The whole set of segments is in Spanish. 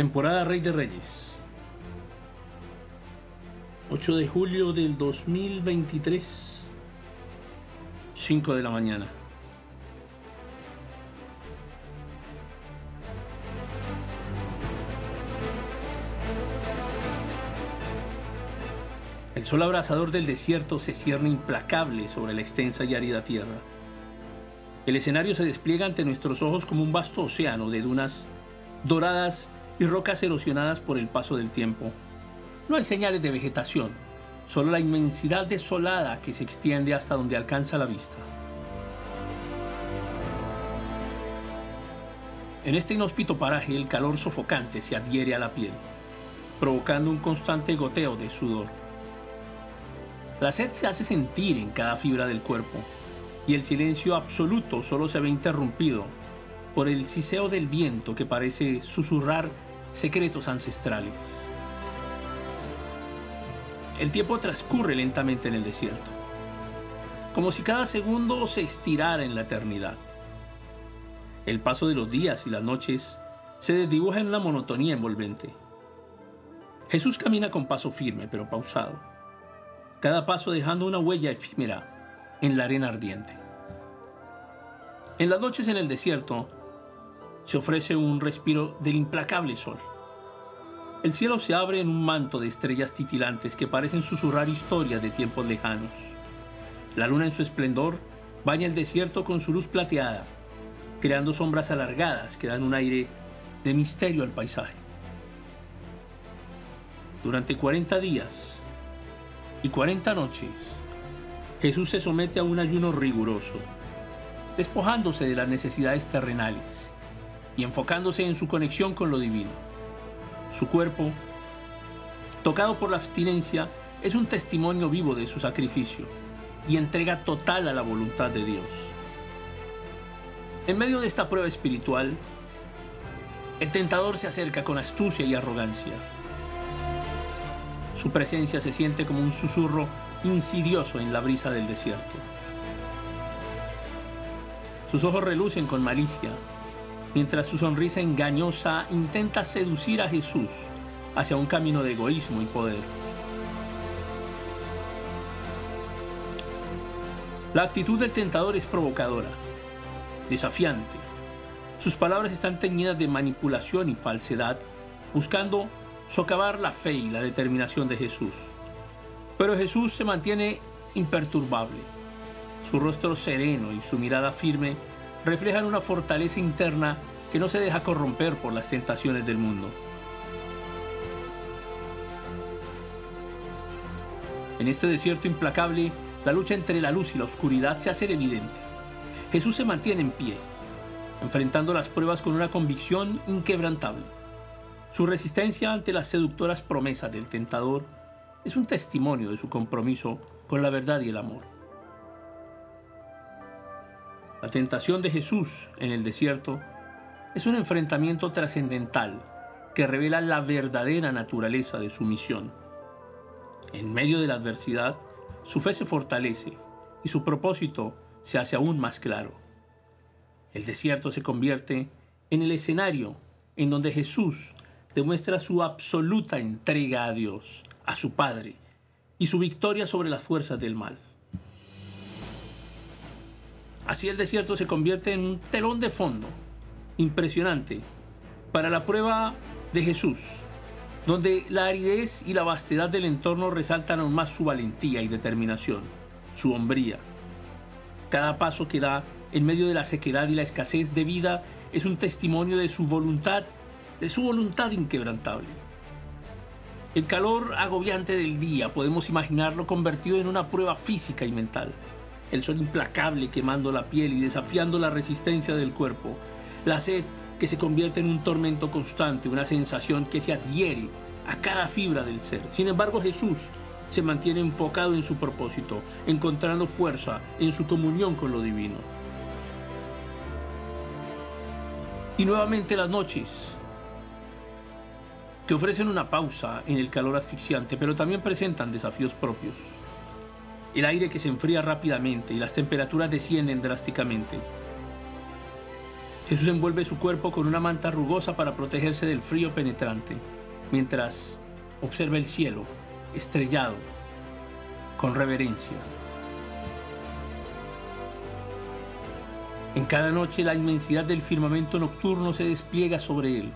Temporada Rey de Reyes. 8 de julio del 2023. 5 de la mañana. El sol abrasador del desierto se cierne implacable sobre la extensa y árida tierra. El escenario se despliega ante nuestros ojos como un vasto océano de dunas doradas y rocas erosionadas por el paso del tiempo. No hay señales de vegetación, solo la inmensidad desolada que se extiende hasta donde alcanza la vista. En este inhóspito paraje el calor sofocante se adhiere a la piel, provocando un constante goteo de sudor. La sed se hace sentir en cada fibra del cuerpo y el silencio absoluto solo se ve interrumpido por el siseo del viento que parece susurrar secretos ancestrales. El tiempo transcurre lentamente en el desierto, como si cada segundo se estirara en la eternidad. El paso de los días y las noches se desdibuja en una monotonía envolvente. Jesús camina con paso firme pero pausado, cada paso dejando una huella efímera en la arena ardiente. En las noches en el desierto, se ofrece un respiro del implacable sol. El cielo se abre en un manto de estrellas titilantes que parecen susurrar historias de tiempos lejanos. La luna en su esplendor baña el desierto con su luz plateada, creando sombras alargadas que dan un aire de misterio al paisaje. Durante 40 días y 40 noches, Jesús se somete a un ayuno riguroso, despojándose de las necesidades terrenales y enfocándose en su conexión con lo divino. Su cuerpo, tocado por la abstinencia, es un testimonio vivo de su sacrificio y entrega total a la voluntad de Dios. En medio de esta prueba espiritual, el tentador se acerca con astucia y arrogancia. Su presencia se siente como un susurro insidioso en la brisa del desierto. Sus ojos relucen con malicia mientras su sonrisa engañosa intenta seducir a Jesús hacia un camino de egoísmo y poder. La actitud del tentador es provocadora, desafiante. Sus palabras están teñidas de manipulación y falsedad, buscando socavar la fe y la determinación de Jesús. Pero Jesús se mantiene imperturbable. Su rostro sereno y su mirada firme reflejan una fortaleza interna que no se deja corromper por las tentaciones del mundo. En este desierto implacable, la lucha entre la luz y la oscuridad se hace evidente. Jesús se mantiene en pie, enfrentando las pruebas con una convicción inquebrantable. Su resistencia ante las seductoras promesas del tentador es un testimonio de su compromiso con la verdad y el amor. La tentación de Jesús en el desierto es un enfrentamiento trascendental que revela la verdadera naturaleza de su misión. En medio de la adversidad, su fe se fortalece y su propósito se hace aún más claro. El desierto se convierte en el escenario en donde Jesús demuestra su absoluta entrega a Dios, a su Padre, y su victoria sobre las fuerzas del mal. Así el desierto se convierte en un telón de fondo impresionante para la prueba de Jesús, donde la aridez y la vastedad del entorno resaltan aún más su valentía y determinación, su hombría. Cada paso que da en medio de la sequedad y la escasez de vida es un testimonio de su voluntad, de su voluntad inquebrantable. El calor agobiante del día podemos imaginarlo convertido en una prueba física y mental el sol implacable quemando la piel y desafiando la resistencia del cuerpo, la sed que se convierte en un tormento constante, una sensación que se adhiere a cada fibra del ser. Sin embargo, Jesús se mantiene enfocado en su propósito, encontrando fuerza en su comunión con lo divino. Y nuevamente las noches, que ofrecen una pausa en el calor asfixiante, pero también presentan desafíos propios el aire que se enfría rápidamente y las temperaturas descienden drásticamente. Jesús envuelve su cuerpo con una manta rugosa para protegerse del frío penetrante, mientras observa el cielo estrellado con reverencia. En cada noche la inmensidad del firmamento nocturno se despliega sobre él,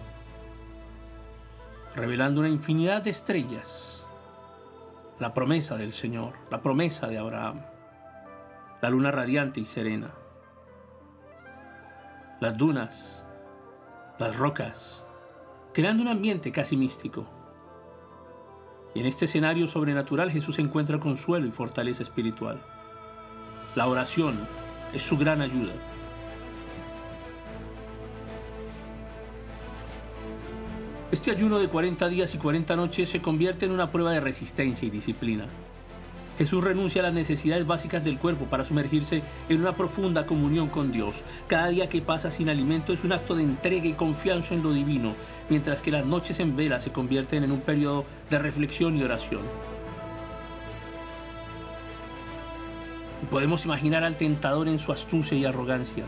revelando una infinidad de estrellas, la promesa del Señor, la promesa de Abraham, la luna radiante y serena las dunas, las rocas, creando un ambiente casi místico. Y en este escenario sobrenatural Jesús encuentra consuelo y fortaleza espiritual. La oración es su gran ayuda. Este ayuno de 40 días y 40 noches se convierte en una prueba de resistencia y disciplina. Jesús renuncia a las necesidades básicas del cuerpo para sumergirse en una profunda comunión con Dios. Cada día que pasa sin alimento es un acto de entrega y confianza en lo divino, mientras que las noches en vela se convierten en un periodo de reflexión y oración. Podemos imaginar al tentador en su astucia y arrogancia.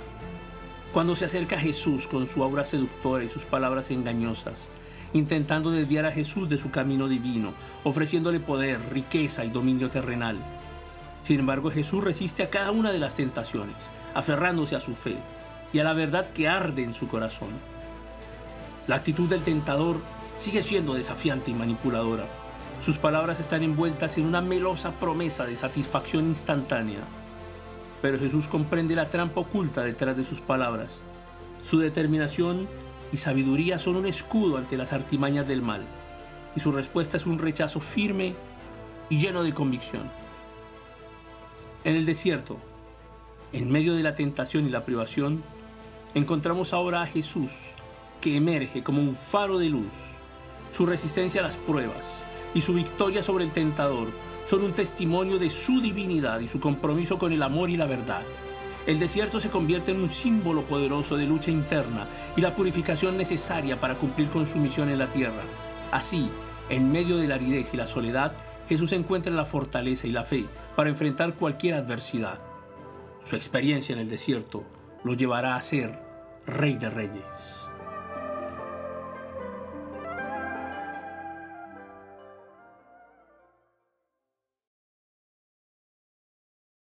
Cuando se acerca Jesús con su aura seductora y sus palabras engañosas, intentando desviar a Jesús de su camino divino, ofreciéndole poder, riqueza y dominio terrenal. Sin embargo, Jesús resiste a cada una de las tentaciones, aferrándose a su fe y a la verdad que arde en su corazón. La actitud del tentador sigue siendo desafiante y manipuladora. Sus palabras están envueltas en una melosa promesa de satisfacción instantánea. Pero Jesús comprende la trampa oculta detrás de sus palabras. Su determinación y sabiduría son un escudo ante las artimañas del mal, y su respuesta es un rechazo firme y lleno de convicción. En el desierto, en medio de la tentación y la privación, encontramos ahora a Jesús que emerge como un faro de luz. Su resistencia a las pruebas y su victoria sobre el tentador son un testimonio de su divinidad y su compromiso con el amor y la verdad. El desierto se convierte en un símbolo poderoso de lucha interna y la purificación necesaria para cumplir con su misión en la tierra. Así, en medio de la aridez y la soledad, Jesús encuentra la fortaleza y la fe para enfrentar cualquier adversidad. Su experiencia en el desierto lo llevará a ser Rey de Reyes.